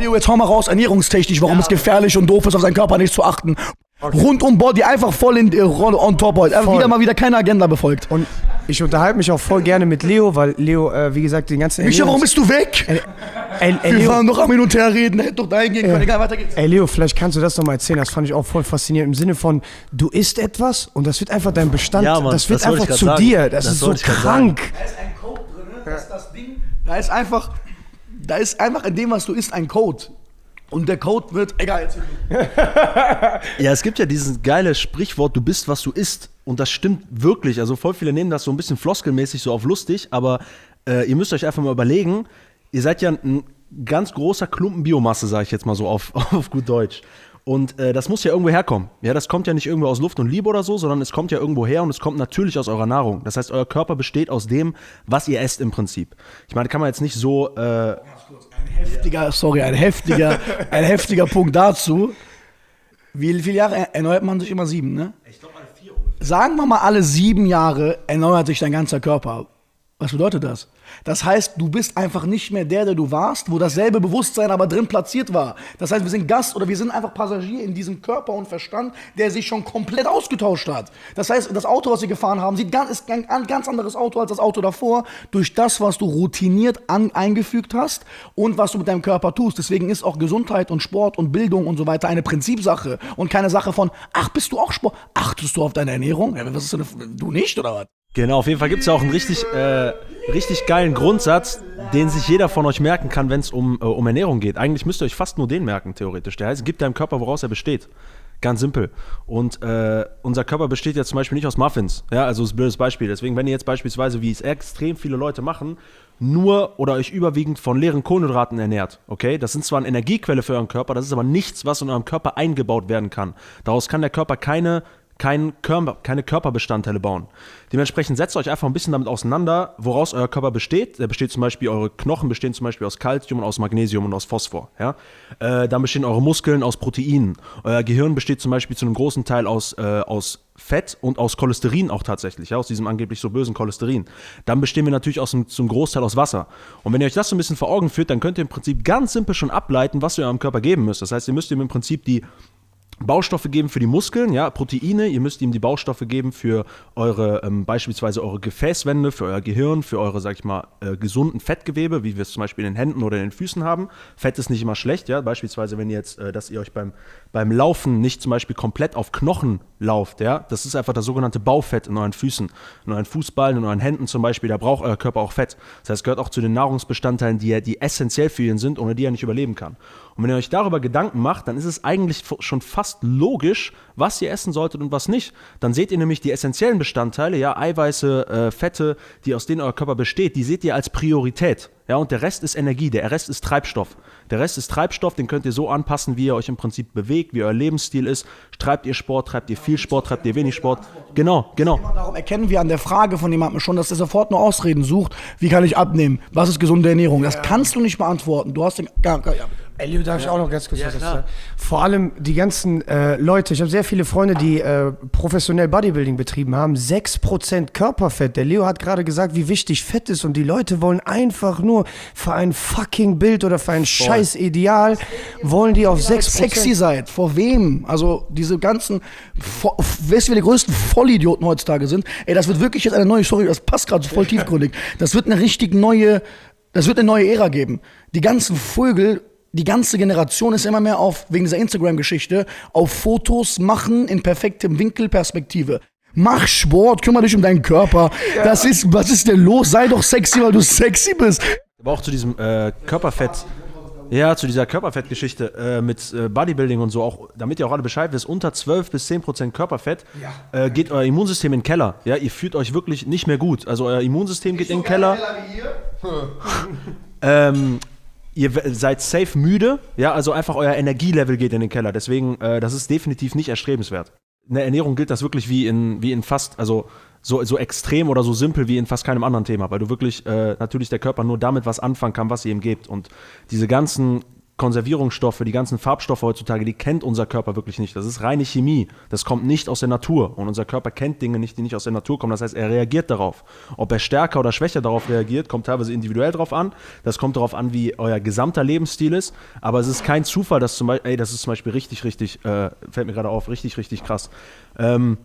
Leo, jetzt hau mal raus, ernährungstechnisch, warum es gefährlich und doof ist, auf seinen Körper nicht zu achten. Rund um Body, einfach voll in äh, Rolle on top heute. Einfach Voll. wieder mal wieder keine Agenda befolgt. Und ich unterhalte mich auch voll gerne mit Leo, weil Leo, äh, wie gesagt, den ganzen Micha, warum bist du weg? Ey, ey, Wir waren noch am Hin und Her reden, hätte doch dahin gehen können. Egal, weiter geht's. ey Leo, vielleicht kannst du das noch mal erzählen. Das fand ich auch voll faszinierend. Im Sinne von, du isst etwas und das wird einfach dein Bestand. Ja, Mann, das wird das einfach zu sagen. dir. Das, Das ist so krank. Da ist ein Code drin, das ist das Ding. Da ist einfach, da ist einfach in dem, was du isst, ein Code. Und der Code wird, egal. Ja, es gibt ja dieses geile Sprichwort, du bist, was du isst. Und das stimmt wirklich. Also voll viele nehmen das so ein bisschen floskelmäßig so auf lustig, aber äh, ihr müsst euch einfach mal überlegen, ihr seid ja ein ganz großer Klumpen Biomasse, sage ich jetzt mal so auf, auf gut Deutsch. Und äh, das muss ja irgendwo herkommen. Ja, das kommt ja nicht irgendwo aus Luft und Liebe oder so, sondern es kommt ja irgendwo her und es kommt natürlich aus eurer Nahrung. Das heißt, euer Körper besteht aus dem, was ihr esst im Prinzip. Ich meine, kann man jetzt nicht so äh, Heftiger, sorry, ein heftiger, ein heftiger Punkt dazu. Wie viele Jahre erneuert man sich immer sieben, ne? Ich glaube alle vier ungefähr. Sagen wir mal, alle sieben Jahre erneuert sich dein ganzer Körper. Was bedeutet das? Das heißt, du bist einfach nicht mehr der, der du warst, wo dasselbe Bewusstsein aber drin platziert war. Das heißt, wir sind Gast oder wir sind einfach Passagier in diesem Körper und Verstand, der sich schon komplett ausgetauscht hat. Das heißt, das Auto, was wir gefahren haben, sieht ganz, ist ein ganz anderes Auto als das Auto davor, durch das, was du routiniert an, eingefügt hast und was du mit deinem Körper tust. Deswegen ist auch Gesundheit und Sport und Bildung und so weiter eine Prinzipsache und keine Sache von, ach, bist du auch Sport? Achtest du auf deine Ernährung? Ja, was ist denn, du nicht oder was? Genau, auf jeden Fall gibt es ja auch einen richtig, äh, richtig geilen Grundsatz, den sich jeder von euch merken kann, wenn es um, äh, um Ernährung geht. Eigentlich müsst ihr euch fast nur den merken, theoretisch. Der heißt, gibt deinem Körper, woraus er besteht. Ganz simpel. Und äh, unser Körper besteht ja zum Beispiel nicht aus Muffins. Ja, also ist ein blödes Beispiel. Deswegen, wenn ihr jetzt beispielsweise, wie es extrem viele Leute machen, nur oder euch überwiegend von leeren Kohlenhydraten ernährt, okay? Das sind zwar eine Energiequelle für euren Körper, das ist aber nichts, was in eurem Körper eingebaut werden kann. Daraus kann der Körper keine kein Körper, keine Körperbestandteile bauen. Dementsprechend setzt euch einfach ein bisschen damit auseinander, woraus euer Körper besteht. Der besteht zum Beispiel, eure Knochen bestehen zum Beispiel aus Kalzium und aus Magnesium und aus Phosphor. Ja? Äh, dann bestehen eure Muskeln aus Proteinen. Euer Gehirn besteht zum Beispiel zu einem großen Teil aus, äh, aus Fett und aus Cholesterin auch tatsächlich, ja, aus diesem angeblich so bösen Cholesterin. Dann bestehen wir natürlich aus einem, zum Großteil aus Wasser. Und wenn ihr euch das so ein bisschen vor Augen führt, dann könnt ihr im Prinzip ganz simpel schon ableiten, was ihr eurem Körper geben müsst. Das heißt, ihr müsst ihm im Prinzip die Baustoffe geben für die Muskeln, ja, Proteine. Ihr müsst ihm die Baustoffe geben für eure, ähm, beispielsweise eure Gefäßwände, für euer Gehirn, für eure, sag ich mal, äh, gesunden Fettgewebe, wie wir es zum Beispiel in den Händen oder in den Füßen haben. Fett ist nicht immer schlecht, ja. Beispielsweise, wenn ihr jetzt, äh, dass ihr euch beim, beim Laufen nicht zum Beispiel komplett auf Knochen lauft, ja. Das ist einfach das sogenannte Baufett in euren Füßen, in euren Fußballen, in euren Händen zum Beispiel. Da braucht euer Körper auch Fett. Das heißt, gehört auch zu den Nahrungsbestandteilen, die, die essentiell für ihn sind, ohne die er nicht überleben kann. Und wenn ihr euch darüber Gedanken macht, dann ist es eigentlich schon fast logisch, was ihr essen solltet und was nicht. Dann seht ihr nämlich die essentiellen Bestandteile, ja, Eiweiße, äh, Fette, die aus denen euer Körper besteht, die seht ihr als Priorität. Ja, und der Rest ist Energie, der Rest ist Treibstoff. Der Rest ist Treibstoff, den könnt ihr so anpassen, wie ihr euch im Prinzip bewegt, wie euer Lebensstil ist. Treibt ihr Sport, treibt ihr viel Sport, treibt ihr wenig Sport. Genau, genau. Darum erkennen wir an der Frage von jemandem schon, dass er sofort nur Ausreden sucht. Wie kann ich abnehmen? Was ist gesunde Ernährung? Das kannst du nicht beantworten. Du hast den. Gar, gar, ja. Ey, Leo, darf ich auch noch ganz kurz was dazu sagen? Vor allem die ganzen äh, Leute, ich habe sehr viele Freunde, die äh, professionell Bodybuilding betrieben haben, 6% Körperfett. Der Leo hat gerade gesagt, wie wichtig Fett ist und die Leute wollen einfach nur für ein fucking Bild oder für ein scheiß Ideal, wollen die auf 6%. sexy seid. Vor wem? Also diese ganzen, weißt du, wer die größten Vollidioten heutzutage sind? Ey, das wird wirklich jetzt eine neue, sorry, das passt gerade so voll tiefgründig. Das wird eine richtig neue, das wird eine neue Ära geben. Die ganzen Vögel, die ganze Generation ist immer mehr auf, wegen dieser Instagram-Geschichte, auf Fotos machen in perfektem Winkelperspektive. Mach Sport, kümmere dich um deinen Körper. Das ist, was ist denn los? Sei doch sexy, weil du sexy bist. Aber auch zu diesem äh, Körperfett. Ja, zu dieser Körperfettgeschichte äh, mit äh, Bodybuilding und so, auch damit ihr auch alle Bescheid wisst, unter 12 bis 10 Prozent Körperfett äh, geht euer Immunsystem in den Keller. Ja, ihr fühlt euch wirklich nicht mehr gut. Also euer Immunsystem geht in den Keller. ähm, ihr seid safe müde. Ja, also einfach euer Energielevel geht in den Keller. Deswegen, äh, das ist definitiv nicht erstrebenswert. In der Ernährung gilt das wirklich wie in, wie in fast, also so, so extrem oder so simpel wie in fast keinem anderen Thema, weil du wirklich äh, natürlich der Körper nur damit was anfangen kann, was ihr ihm gebt. Und diese ganzen Konservierungsstoffe, die ganzen Farbstoffe heutzutage, die kennt unser Körper wirklich nicht. Das ist reine Chemie. Das kommt nicht aus der Natur. Und unser Körper kennt Dinge nicht, die nicht aus der Natur kommen. Das heißt, er reagiert darauf. Ob er stärker oder schwächer darauf reagiert, kommt teilweise individuell darauf an. Das kommt darauf an, wie euer gesamter Lebensstil ist. Aber es ist kein Zufall, dass zum Beispiel, ey, das ist zum Beispiel richtig, richtig, äh, fällt mir gerade auf, richtig, richtig krass. Ähm,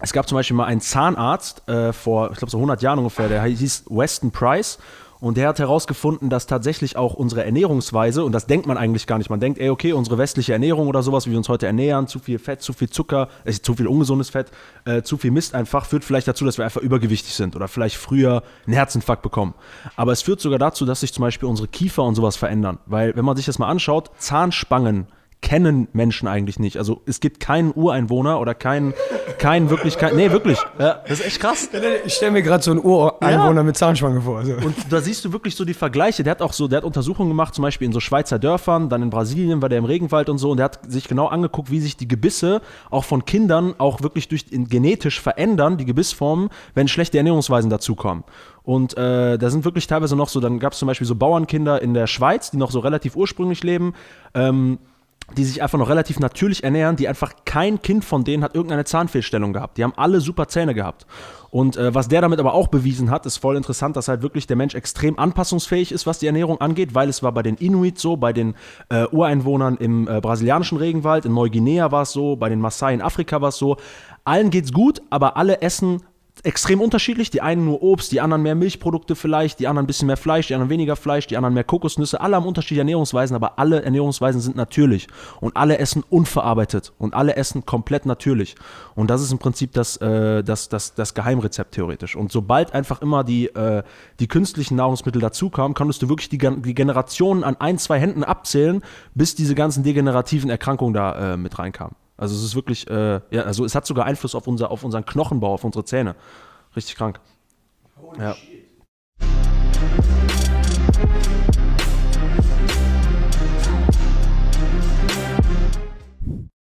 es gab zum Beispiel mal einen Zahnarzt äh, vor, ich glaube, so 100 Jahren ungefähr, der hieß Weston Price. Und der hat herausgefunden, dass tatsächlich auch unsere Ernährungsweise, und das denkt man eigentlich gar nicht, man denkt, ey, okay, unsere westliche Ernährung oder sowas, wie wir uns heute ernähren, zu viel Fett, zu viel Zucker, äh, zu viel ungesundes Fett, äh, zu viel Mist einfach, führt vielleicht dazu, dass wir einfach übergewichtig sind oder vielleicht früher einen Herzinfarkt bekommen. Aber es führt sogar dazu, dass sich zum Beispiel unsere Kiefer und sowas verändern. Weil, wenn man sich das mal anschaut, Zahnspangen kennen Menschen eigentlich nicht. Also es gibt keinen Ureinwohner oder keinen, keinen wirklich, kein, nee, wirklich. Ja, das ist echt krass. Ich stelle mir gerade so einen Ureinwohner ja. mit Zahnspange vor. Also. Und da siehst du wirklich so die Vergleiche. Der hat auch so, der hat Untersuchungen gemacht, zum Beispiel in so Schweizer Dörfern, dann in Brasilien war der im Regenwald und so. Und der hat sich genau angeguckt, wie sich die Gebisse auch von Kindern auch wirklich durch genetisch verändern, die Gebissformen, wenn schlechte Ernährungsweisen dazukommen. Und äh, da sind wirklich teilweise noch so, dann gab es zum Beispiel so Bauernkinder in der Schweiz, die noch so relativ ursprünglich leben. Ähm, die sich einfach noch relativ natürlich ernähren, die einfach kein Kind von denen hat irgendeine Zahnfehlstellung gehabt. Die haben alle super Zähne gehabt. Und äh, was der damit aber auch bewiesen hat, ist voll interessant, dass halt wirklich der Mensch extrem anpassungsfähig ist, was die Ernährung angeht, weil es war bei den Inuit so, bei den äh, Ureinwohnern im äh, brasilianischen Regenwald, in Neuguinea war es so, bei den Maasai in Afrika war es so. Allen geht's gut, aber alle essen extrem unterschiedlich. Die einen nur Obst, die anderen mehr Milchprodukte vielleicht, die anderen ein bisschen mehr Fleisch, die anderen weniger Fleisch, die anderen mehr Kokosnüsse. Alle haben unterschiedliche Ernährungsweisen, aber alle Ernährungsweisen sind natürlich. Und alle essen unverarbeitet. Und alle essen komplett natürlich. Und das ist im Prinzip das, äh, das, das, das Geheimrezept theoretisch. Und sobald einfach immer die, äh, die künstlichen Nahrungsmittel dazukamen, konntest du wirklich die, die Generationen an ein, zwei Händen abzählen, bis diese ganzen degenerativen Erkrankungen da äh, mit reinkamen. Also es ist wirklich, äh, ja, also es hat sogar Einfluss auf, unser, auf unseren Knochenbau, auf unsere Zähne. Richtig krank. Holy ja. shit.